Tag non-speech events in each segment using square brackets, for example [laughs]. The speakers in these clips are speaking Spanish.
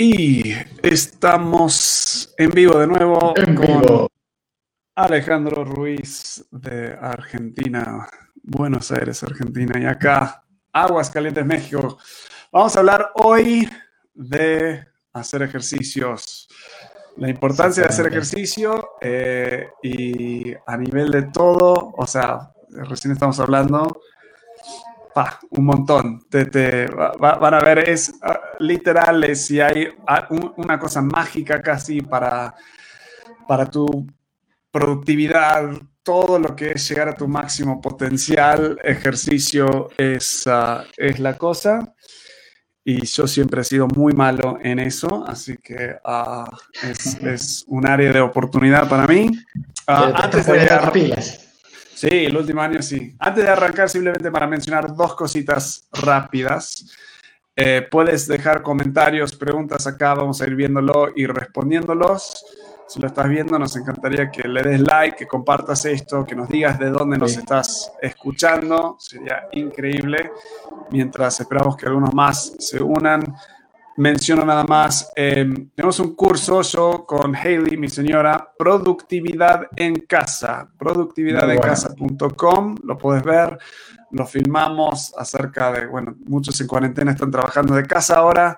Y estamos en vivo de nuevo con Alejandro Ruiz de Argentina, Buenos Aires, Argentina, y acá Aguascalientes, México. Vamos a hablar hoy de hacer ejercicios, la importancia de hacer ejercicio eh, y a nivel de todo, o sea, recién estamos hablando un montón. Te, van a ver, es ah, literal, es si hay ah, una cosa mágica casi para, para tu productividad, todo lo que es llegar a tu máximo potencial, ejercicio es, ah, es la cosa. Y yo siempre he sido muy malo en eso, así que es, es, un área de oportunidad para mí. antes de llegar, Sí, el último año sí. Antes de arrancar, simplemente para mencionar dos cositas rápidas. Eh, puedes dejar comentarios, preguntas acá, vamos a ir viéndolo y respondiéndolos. Si lo estás viendo, nos encantaría que le des like, que compartas esto, que nos digas de dónde nos estás escuchando. Sería increíble. Mientras esperamos que algunos más se unan menciono nada más, em, tenemos un curso yo con Hailey, mi señora, Productividad en Casa, productividadencasa.com, lo puedes ver, lo filmamos acerca de, bueno, muchos en cuarentena están trabajando de casa ahora,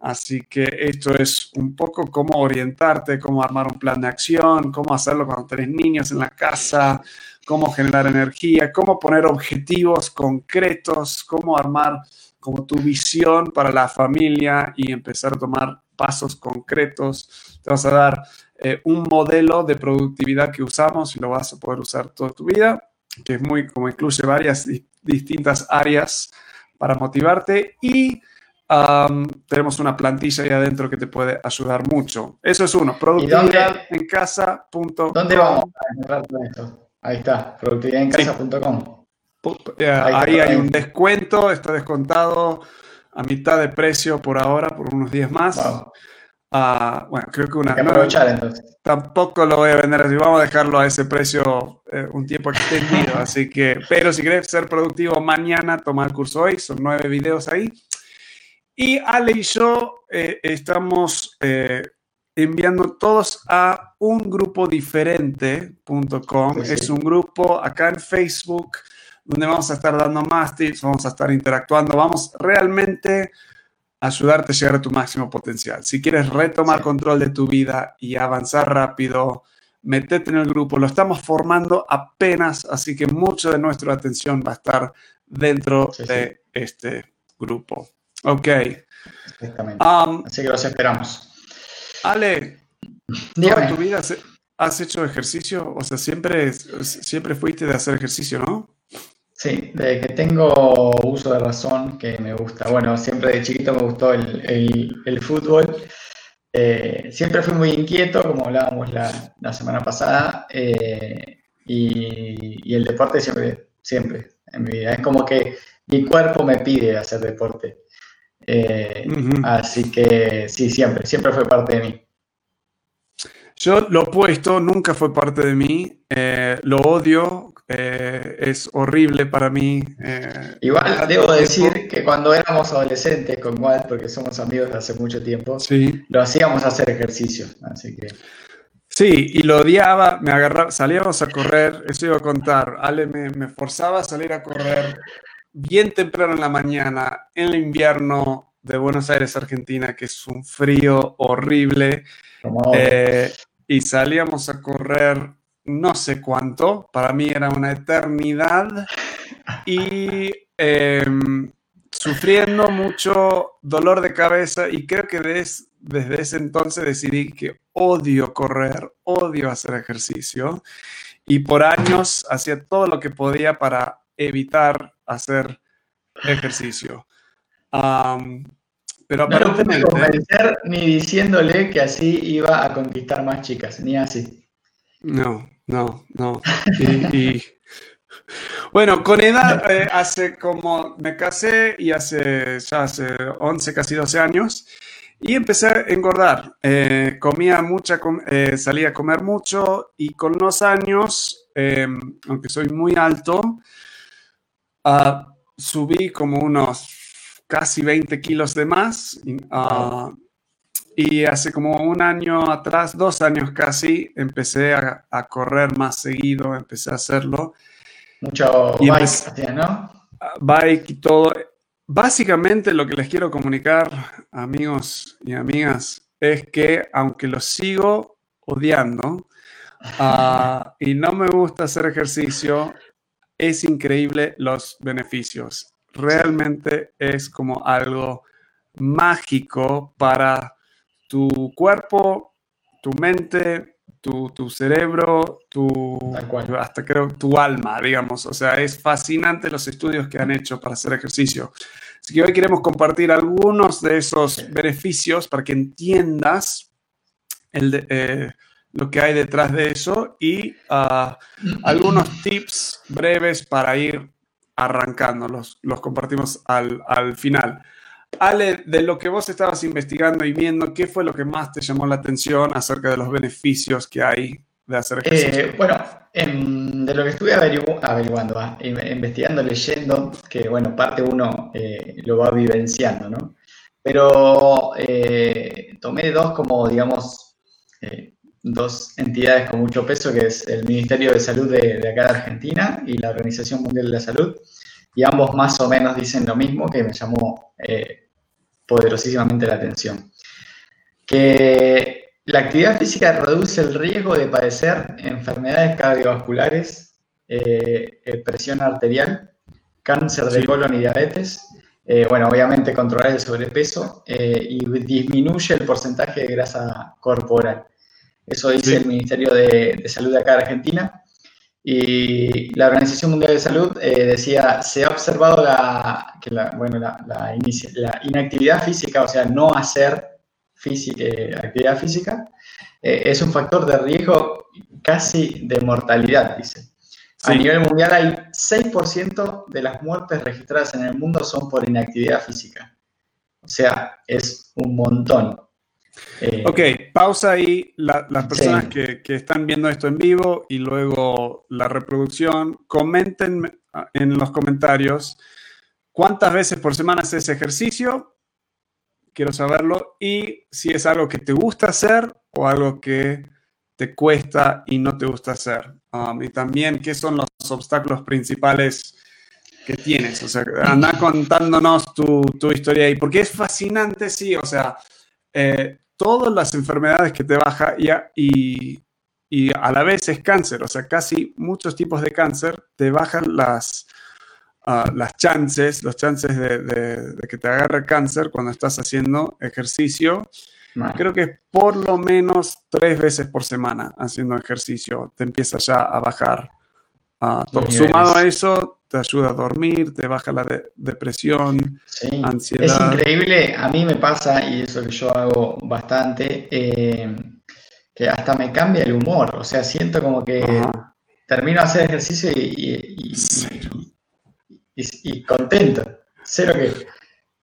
así que esto es un poco cómo orientarte, cómo armar un plan de acción, cómo hacerlo cuando tenés niños en la casa, cómo generar energía, cómo poner objetivos concretos, cómo armar como tu visión para la familia y empezar a tomar pasos concretos. Te vas a dar eh, un modelo de productividad que usamos y lo vas a poder usar toda tu vida, que es muy, como incluye varias distintas áreas para motivarte y tenemos una plantilla ahí adentro que te puede ayudar mucho. Eso es uno, productividad en casa. ¿Dónde vamos a esto? Ahí está, productividadencasa.com. ahí hay un descuento, está descontado a mitad de precio por ahora, por unos días más. Ah, bueno, creo que una. aprovechar entonces. Tampoco lo voy a vender así, vamos a dejarlo a ese precio eh, un tiempo extendido. [laughs] así que, pero si quieres ser productivo mañana, toma el curso hoy, son nueve videos ahí. Y Ale y yo eh, estamos enviando todos a un grupo diferente.com. Es un grupo acá en Facebook donde vamos a estar dando más tips, vamos a estar interactuando, vamos realmente a ayudarte a llegar a tu máximo potencial. Si quieres retomar control de tu vida y avanzar rápido, metete en el grupo. Lo estamos formando apenas, así que mucho de nuestra atención va a estar dentro de este grupo. Ok. Exactamente. Um, así que los esperamos. Ale, ¿toda tu vida has hecho ejercicio? O sea, siempre, siempre fuiste de hacer ejercicio, ¿no? Sí, desde que tengo uso de razón, que me gusta. Bueno, siempre de chiquito me gustó el, fútbol. Eh, siempre fui muy inquieto, como hablábamos la, semana pasada, eh, y, el deporte siempre, siempre en mi vida. Es como que mi cuerpo me pide hacer deporte. Eh, así que sí, siempre, siempre fue parte de mí. Yo lo opuesto, nunca fue parte de mí, lo odio eh, es horrible para mí. Eh, Igual debo decir que cuando éramos adolescentes con Walt, porque somos amigos de hace mucho tiempo, sí. lo hacíamos hacer ejercicio, así que... Sí, y lo odiaba, me agarraba, salíamos a correr, eso iba a contar, Ale me, me forzaba a salir a correr bien temprano en la mañana, en el invierno de Buenos Aires, Argentina, que es un frío horrible, eh, y salíamos a correr no sé cuánto, para mí era una eternidad y em, sufriendo mucho dolor de cabeza y creo que desde ese entonces decidí que odio correr, odio hacer ejercicio y por años hacía todo lo que podía para evitar hacer ejercicio. pero. No convencer ni diciéndole que así iba a conquistar más chicas, ni así. No, no, no. Y, [laughs] bueno, con edad, [laughs] eh, hace como me casé y hace ya hace 11, casi 12 años, y empecé a engordar. Eh, comía mucha, eh, salía a comer mucho y con los años, em, aunque soy muy alto, ah, subí como unos casi 20 kilos de más. Uh, y hace como un año atrás, dos años casi, empecé a, correr más seguido, empecé a hacerlo. Mucho bike, ¿no? Bike y todo. Básicamente lo que les quiero comunicar, amigos y amigas, es que aunque lo sigo odiando ah, [laughs] y no me gusta hacer ejercicio, es increíble los beneficios. Realmente es como algo mágico para tu cuerpo, tu mente, tu, cerebro, tu, hasta creo tu alma, digamos. O sea, es fascinante los estudios que han hecho para hacer ejercicio. Así que hoy queremos compartir algunos de esos beneficios para que entiendas el eh, lo que hay detrás de eso y ah, algunos tips breves para ir arrancando. Los, los compartimos al, al final. Ale, de lo que vos estabas investigando y viendo, ¿qué fue lo que más te llamó la atención acerca de los beneficios que hay de hacer ejercicio? Eh, bueno, de lo que estuve averiguando, ah, investigando, leyendo, que bueno, parte uno eh, lo va vivenciando, ¿no? Pero eh, tomé dos como, digamos, dos entidades con mucho peso, que es el Ministerio de Salud de, de acá de Argentina y la Organización Mundial de la Salud, y ambos más o menos dicen lo mismo, que me llamó eh, poderosísimamente la atención. Que la actividad física reduce el riesgo de padecer enfermedades cardiovasculares, eh, eh, presión arterial, cáncer de colon y diabetes. bueno, obviamente controlar el sobrepeso y disminuye el porcentaje de grasa corporal. Eso dice el Ministerio de, de Salud de acá de Argentina. Y la Organización Mundial de Salud eh, decía, se ha observado la, que la, bueno, la, la, inactividad física, o sea, no hacer física, eh, actividad física, eh, es un factor de riesgo casi de mortalidad, dice. A nivel mundial hay 6% de las muertes registradas en el mundo son por inactividad física. O sea, es un montón. Eh, ok, pausa ahí. las personas que, están viendo esto en vivo y luego la reproducción, comenten en los comentarios cuántas veces por semana haces ejercicio. Quiero saberlo. Y si es algo que te gusta hacer o algo que te cuesta y no te gusta hacer. Um, y también qué son los obstáculos principales que tienes. O sea, anda contándonos tu, tu historia ahí. Porque es fascinante, sí. O sea, eh, todas las enfermedades que te baja y, y, a la vez es cáncer, o sea, casi muchos tipos de cáncer te bajan las, uh, las chances, los chances de, que te agarre cáncer cuando estás haciendo ejercicio. Creo que por lo menos tres veces por semana haciendo ejercicio te empieza ya a bajar uh, todo. Sumado a eso, te ayuda a dormir, te baja la depresión, ansiedad. Es increíble, a mí me pasa, y eso que yo hago bastante, eh, que hasta me cambia el humor, o sea, siento como que termino de hacer ejercicio y, y, contento, cero que...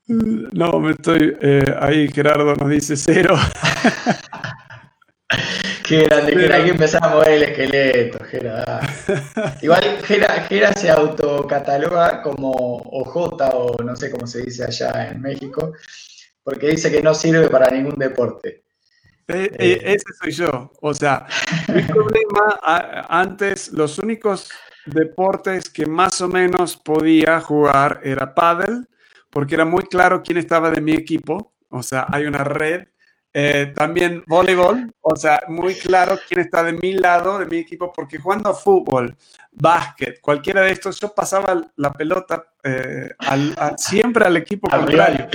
No, me estoy, eh, ahí Gerardo nos dice cero. [laughs] Qué grande, que hay que empezar a mover el esqueleto, Gera. [laughs] Igual Gera, se autocataloga como OJ o no sé cómo se dice allá en México, porque dice que no sirve para ningún deporte. Eh, eh, ese soy yo. O sea, mi [laughs] problema antes, los únicos deportes que más o menos podía jugar era paddle, porque era muy claro quién estaba de mi equipo. O sea, hay una red eh, también voleibol, o sea, muy claro quién está de mi lado, de mi equipo, porque jugando fútbol, básquet, cualquiera de estos, yo pasaba la pelota eh, siempre al equipo contrario.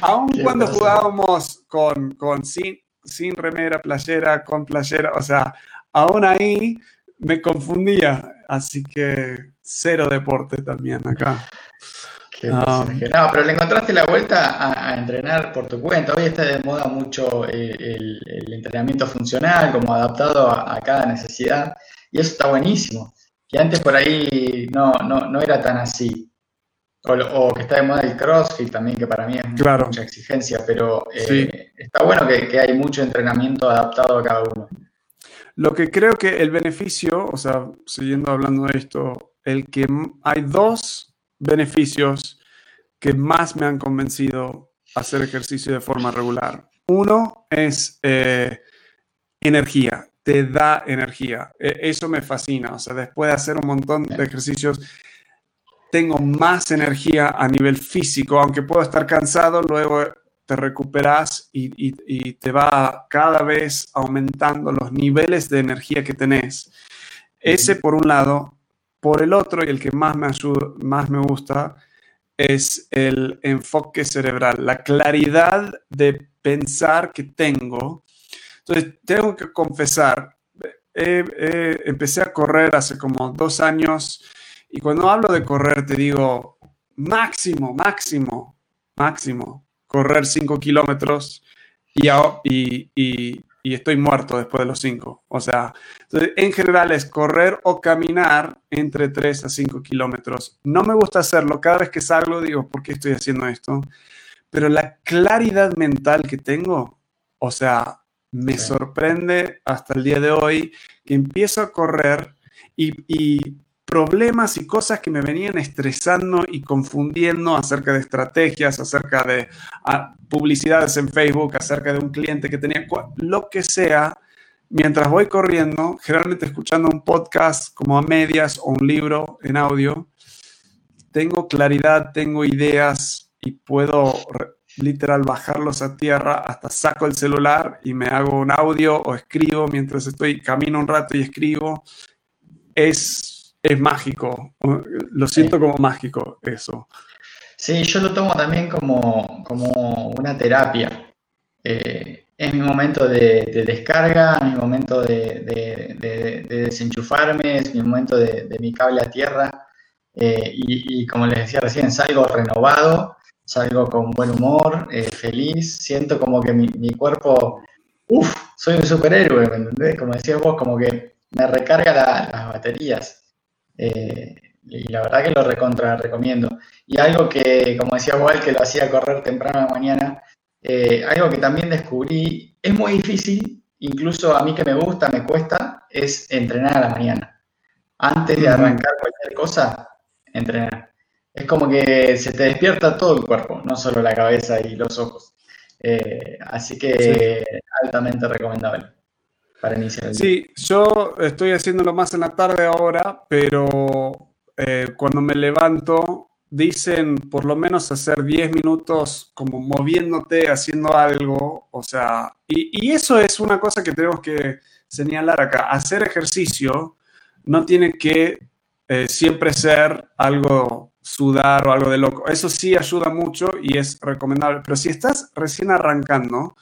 Aun cuando jugábamos con, con sin, sin remera, playera, con playera, o sea, aún ahí me confundía. Así que cero deporte también acá. Ah. no, pero le encontraste la vuelta a, entrenar por tu cuenta. Hoy está de moda mucho el, entrenamiento funcional, como adaptado a, cada necesidad. Y eso está buenísimo. Que antes por ahí no, no, era tan así. O, que está de moda el CrossFit también, que para mí es mucha exigencia, pero eh, está bueno que, que hay mucho entrenamiento adaptado a cada uno. Lo que creo que el beneficio, o sea, siguiendo hablando de esto, el que hay dos beneficios que más me han convencido a hacer ejercicio de forma regular. Uno es eh, energía, te da energía. E, eso me fascina. O sea, después de hacer un montón de ejercicios, tengo más energía a nivel físico, aunque puedo estar cansado, luego te recuperas y, te va cada vez aumentando los niveles de energía que tenés. Ese por un lado. Por el otro, y el que más me, ayuda, más me gusta, es el enfoque cerebral, la claridad de pensar que tengo. Entonces, tengo que confesar, empecé a correr hace como dos años y cuando hablo de correr te digo máximo, máximo, máximo correr 5 kilómetros y, estoy muerto después de los 5. O sea, en general es correr o caminar entre 3 a 5 kilómetros. No me gusta hacerlo. Cada vez que salgo digo, ¿por qué estoy haciendo esto? Pero la claridad mental que tengo, o sea, me sorprende hasta el día de hoy que empiezo a correr y, y problemas y cosas que me venían estresando y confundiendo acerca de estrategias, acerca de ah, publicidades en Facebook, acerca de un cliente que tenía, lo que sea, mientras voy corriendo, generalmente escuchando un podcast como a medias o un libro en audio, tengo claridad, tengo ideas y puedo literal bajarlos a tierra, hasta saco el celular y me hago un audio o escribo mientras estoy, camino un rato y escribo. Es es mágico. Lo siento como mágico eso. Sí, yo lo tomo también como, como una terapia. Eh, es mi momento de, descarga, mi momento de, desenchufarme, es mi momento de, mi cable a tierra. Eh, y, como les decía recién, salgo renovado, salgo con buen humor, eh, feliz, siento como que mi, mi cuerpo, uff, soy un superhéroe, ¿me entendés? Como decías vos, como que me recarga las baterías. Eh, y la verdad que lo recontra recomiendo. Y algo que, como decía Walt, que lo hacía correr temprano en la mañana, eh, algo que también descubrí, es muy difícil, incluso a mí que me gusta, me cuesta, es entrenar a la mañana. Antes de arrancar cualquier cosa, entrenar. Es como que se te despierta todo el cuerpo, no solo la cabeza y los ojos. Eh, así que altamente recomendable para iniciar Sí, yo estoy haciéndolo más en la tarde ahora, pero eh, cuando me levanto, dicen por lo menos hacer 10 minutos como moviéndote, haciendo algo, o sea, y, eso es una cosa que tenemos que señalar acá. Hacer ejercicio no tiene que eh, siempre ser algo sudar o algo de loco. Eso sí ayuda mucho y es recomendable, pero si estás recién arrancando,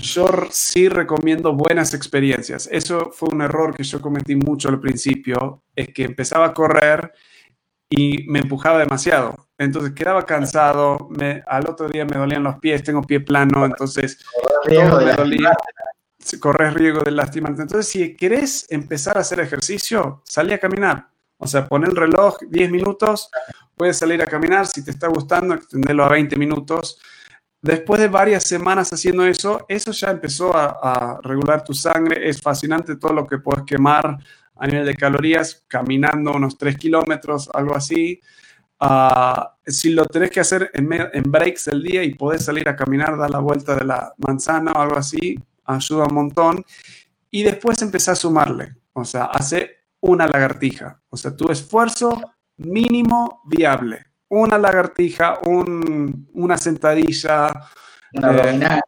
yo sí recomiendo buenas experiencias. Eso fue un error que yo cometí mucho al principio, es que empezaba a correr y me empujaba demasiado. Entonces quedaba cansado, me, al otro día me dolían los pies, tengo pie plano, entonces todo me dolía. Corres riesgo de lastimarte. Entonces, si querés empezar a hacer ejercicio, salí a caminar. O sea, pon el reloj 10 minutos, puedes salir a caminar. Si te está gustando, extenderlo a 20 minutos Después de varias semanas haciendo eso, eso ya empezó a, regular tu sangre. Es fascinante todo lo que puedes quemar a nivel de calorías caminando unos 3 kilómetros, algo así. Ah, si lo tenés que hacer en, breaks del día y podés salir a caminar, dar la vuelta de la manzana o algo así, ayuda un montón. Y después empezar a sumarle, o sea, hace una lagartija, o sea, tu esfuerzo mínimo viable una lagartija, una sentadilla, eh,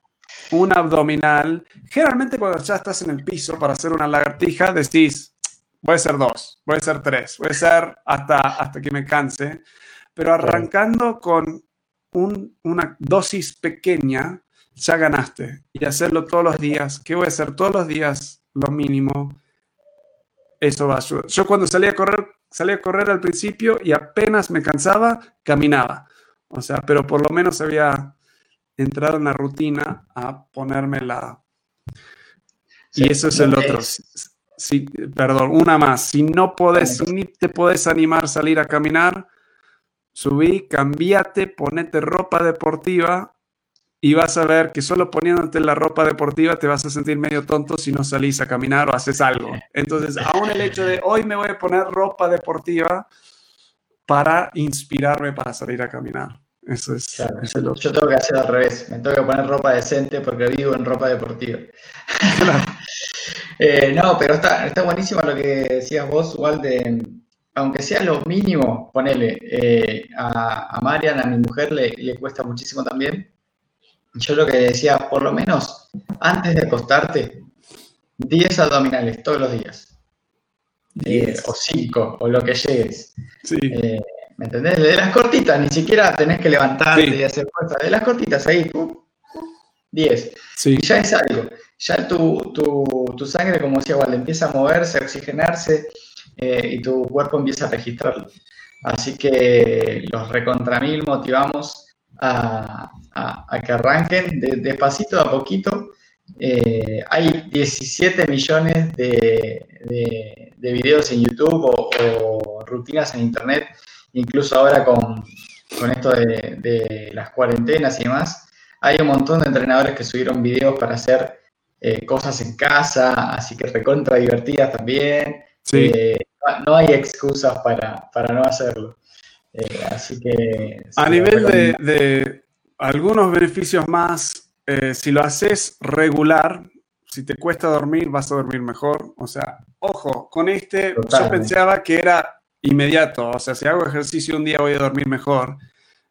un abdominal. Generalmente cuando ya estás en el piso para hacer una lagartija, decís, voy a hacer dos, voy a hacer tres, voy a hacer hasta, hasta que me canse. Pero arrancando con una dosis pequeña, ya ganaste. Y hacerlo todos los días. ¿Qué voy a hacer todos los días? Lo mínimo. Eso va a ayudar. Yo cuando salí a correr salí a correr al principio y apenas me cansaba, caminaba. O sea, pero por lo menos había entrado en la rutina a ponerme la... y eso es el otro. Si, perdón, una más. Si no puedes, ni te puedes animar a salir a caminar, subí, cambiate, ponete ropa deportiva y vas a ver que solo poniéndote la ropa deportiva te vas a sentir medio tonto si no salís a caminar o haces algo. Entonces, aún el hecho de hoy me voy a poner ropa deportiva para inspirarme para salir a caminar. Eso es. yo, tengo que hacer al revés. Me tengo que poner ropa decente porque vivo en ropa deportiva. [laughs] Eh, no, pero está, está buenísimo lo que decías vos, igual de, aunque sea lo mínimo, ponele, eh, a, a, Marian, a mi mujer, le, le, cuesta muchísimo también. Yo lo que decía, por lo menos antes de acostarte, 10 abdominales todos los días. Eh, o 5, o lo que llegues. Sí. ¿Me entendés? De las cortitas, ni siquiera tenés que levantarte y hacer fuerza. De las cortitas, ahí, 10. Sí. Y ya es algo. Ya tu, tu, sangre, como decía Walde, empieza a moverse, a oxigenarse eh, y tu cuerpo empieza a registrarlo. Así que los recontra mil motivamos a, que arranquen despacito, a poquito. Eh, hay 17 millones de, de, videos en YouTube o rutinas en Internet incluso ahora con, esto de, las cuarentenas y demás, hay un montón de entrenadores que subieron videos para hacer eh, cosas en casa, así que recontra divertidas también. Eh, no hay excusas para, no hacerlo. Eh, así que... A nivel de, algunos beneficios más, si lo haces regular, si te cuesta dormir, vas a dormir mejor. O sea, ojo, con este yo pensaba que era inmediato. O sea, si hago ejercicio un día voy a dormir mejor.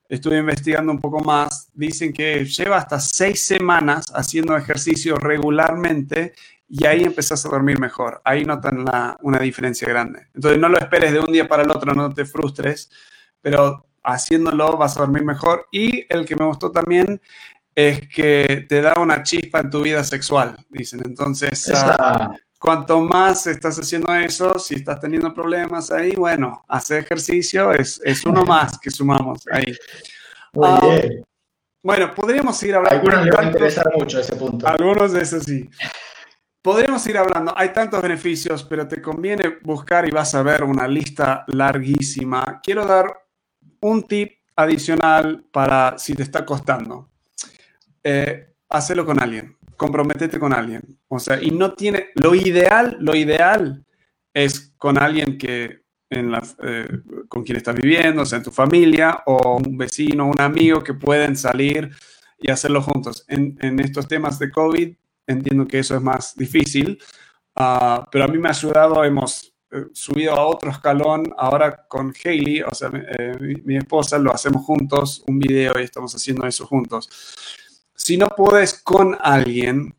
Estuve investigando un poco más. Dicen que lleva hasta seis semanas haciendo ejercicio regularmente y ahí empezás a dormir mejor. Ahí notan una diferencia grande. Entonces no lo esperes de un día para el otro, no te frustres, pero haciéndolo vas a dormir mejor. Y el que me gustó también es que te da una chispa en tu vida sexual, dicen. Entonces, cuanto más estás haciendo eso, si estás teniendo problemas ahí, bueno, hacer ejercicio es, es uno [laughs] más que sumamos ahí. Muy ah, bien. Bueno, podríamos ir hablando. Algunos les va a interesar mucho ese punto. Algunos de esos sí. Podríamos ir hablando, hay tantos beneficios, pero te conviene buscar y vas a ver una lista larguísima. Quiero dar un tip adicional para si te está costando. Eh, con alguien comprométete con alguien. O sea, y no tiene, lo ideal, lo ideal es con alguien que en eh, con quien estás viviendo, o sea, en tu familia o un vecino, un amigo que pueden salir y hacerlo juntos. En, estos temas de COVID entiendo que eso es más difícil, uh, pero a mí me ha ayudado, hemos subido a otro escalón ahora con Hailey, o sea, eh, mi, esposa, lo hacemos juntos, un video y estamos haciendo eso juntos si no puedes con alguien,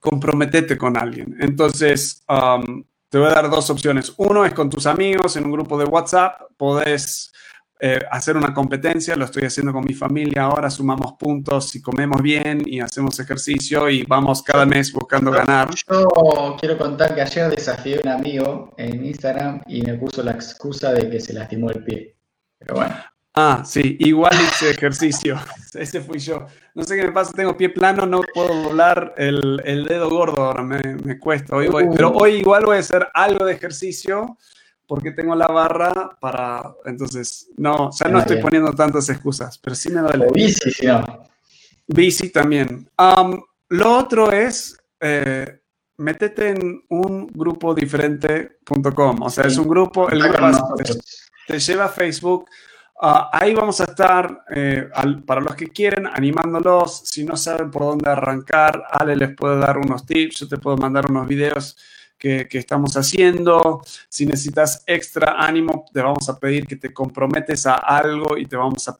comprometete con alguien. Entonces, um, te voy a dar dos opciones. Uno es con tus amigos en un grupo de WhatsApp. Podés eh, hacer una competencia. Lo estoy haciendo con mi familia ahora. Sumamos puntos y comemos bien y hacemos ejercicio y vamos cada mes buscando ganar. Yo quiero contar que ayer desafié a un amigo en Instagram y me puso la excusa de que se lastimó el pie. Pero bueno. Ah, sí, igual hice ejercicio. [laughs] Ese fui yo. No sé qué me pasa, tengo pie plano, no puedo doblar el, dedo gordo ahora, me, cuesta. Hoy voy, pero hoy igual voy a hacer algo de ejercicio porque tengo la barra para. Entonces, no, ya no estoy poniendo tantas excusas, pero sí me duele. bici, sí, no. Bici también. lo otro es. Eh, métete en un grupo diferente.com. O sea, es un grupo, el grupo te lleva a Facebook Ah, ahí vamos a estar eh, para los que quieren animándolos. Si no saben por dónde arrancar, Ale les puede dar unos tips. Yo te puedo mandar unos videos que, estamos haciendo. Si necesitas extra ánimo, te vamos a pedir que te comprometes a algo y te vamos a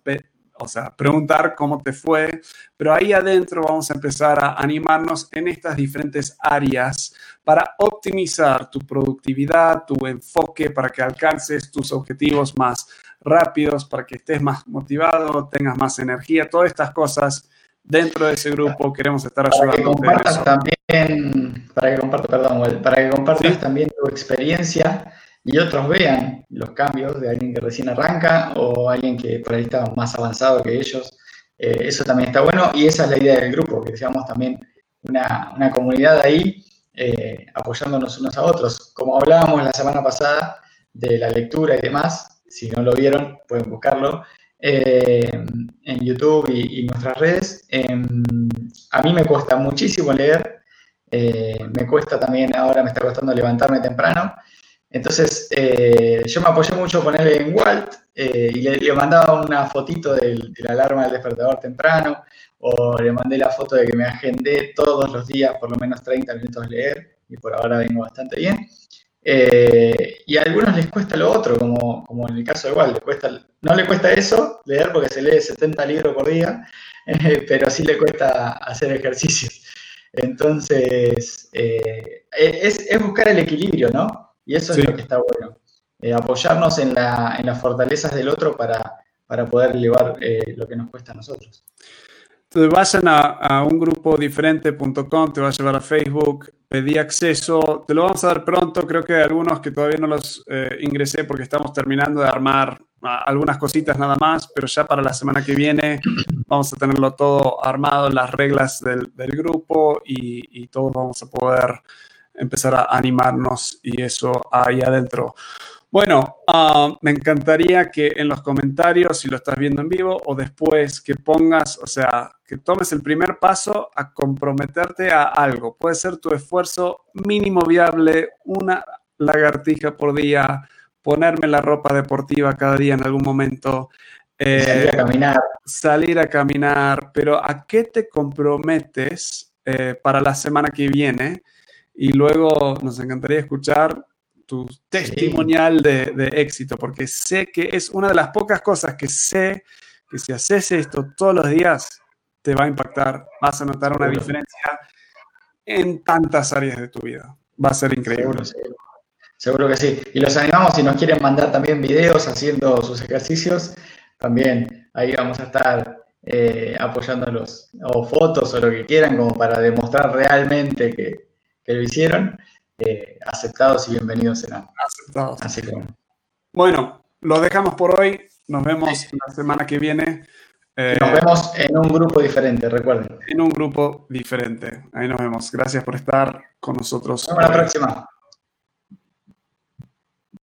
o sea, preguntar cómo te fue. Pero ahí adentro vamos a empezar a animarnos en estas diferentes áreas para optimizar tu productividad, tu enfoque, para que alcances tus objetivos más rápidos, para que estés más motivado, tengas más energía, todas estas cosas dentro de ese grupo queremos estar ayudando. Para que compartas también, para que compartas, perdón, para que compartas también tu experiencia y otros vean los cambios de alguien que recién arranca o alguien que por ahí está más avanzado que ellos. Eh, eso también está bueno y esa es la idea del grupo, que seamos también una, una comunidad ahí eh, apoyándonos unos a otros. Como hablábamos la semana pasada de la lectura y demás, si no lo vieron, pueden buscarlo eh, en YouTube y, nuestras redes. Em, a mí me cuesta muchísimo leer, eh, me cuesta también, ahora me está costando levantarme temprano, Entonces, eh, yo me apoyé mucho él en Walt eh, y le, mandaba una fotito de la alarma del despertador temprano o le mandé la foto de que me agendé todos los días por lo menos 30 minutos leer y por ahora vengo bastante bien. Eh, y a algunos les cuesta lo otro, como, como en el caso de Walt, le cuesta, no le cuesta eso, leer porque se lee 70 libros por día, [laughs] pero sí le cuesta hacer ejercicios. Entonces, es, es buscar el equilibrio, ¿no? Y eso es lo que está bueno. Eh, apoyarnos en, las fortalezas del otro para, para poder llevar eh, lo que nos cuesta a nosotros. Entonces vayan a, a ungrupo-diferente.com, te va a llevar a Facebook, pedí acceso, te lo vamos a dar pronto, creo que algunos que todavía no los eh, ingresé porque estamos terminando de armar ah, algunas cositas nada más, pero ya para la semana que viene vamos a tenerlo todo armado, las reglas del, grupo y, y todos vamos a poder empezar a animarnos y eso ahí adentro. Bueno, ah, me encantaría que en los comentarios, si lo estás viendo en vivo o después, que pongas, o sea, que tomes el primer paso a comprometerte a algo. Puede ser tu esfuerzo mínimo viable, una lagartija por día, ponerme la ropa deportiva cada día en algún momento. salir a caminar. Salir a caminar, pero ¿a qué te comprometes eh, para la semana que viene? y luego nos encantaría escuchar tu testimonial de, éxito, porque sé que es una de las pocas cosas que sé que si haces esto todos los días, te va a impactar, vas a notar una diferencia en tantas áreas de tu vida. Va a ser increíble. Seguro, que sí. Y los animamos, si nos quieren mandar también videos haciendo sus ejercicios, también ahí vamos a estar eh, apoyándolos, o fotos o lo que quieran, como para demostrar realmente que, que lo hicieron, eh, aceptados y bienvenidos serán. Aceptados. Así que bueno. lo dejamos por hoy. Nos vemos la semana que viene. Eh, nos vemos en un grupo diferente, recuerden. En un grupo diferente. Ahí nos vemos. Gracias por estar con nosotros. Hasta la próxima.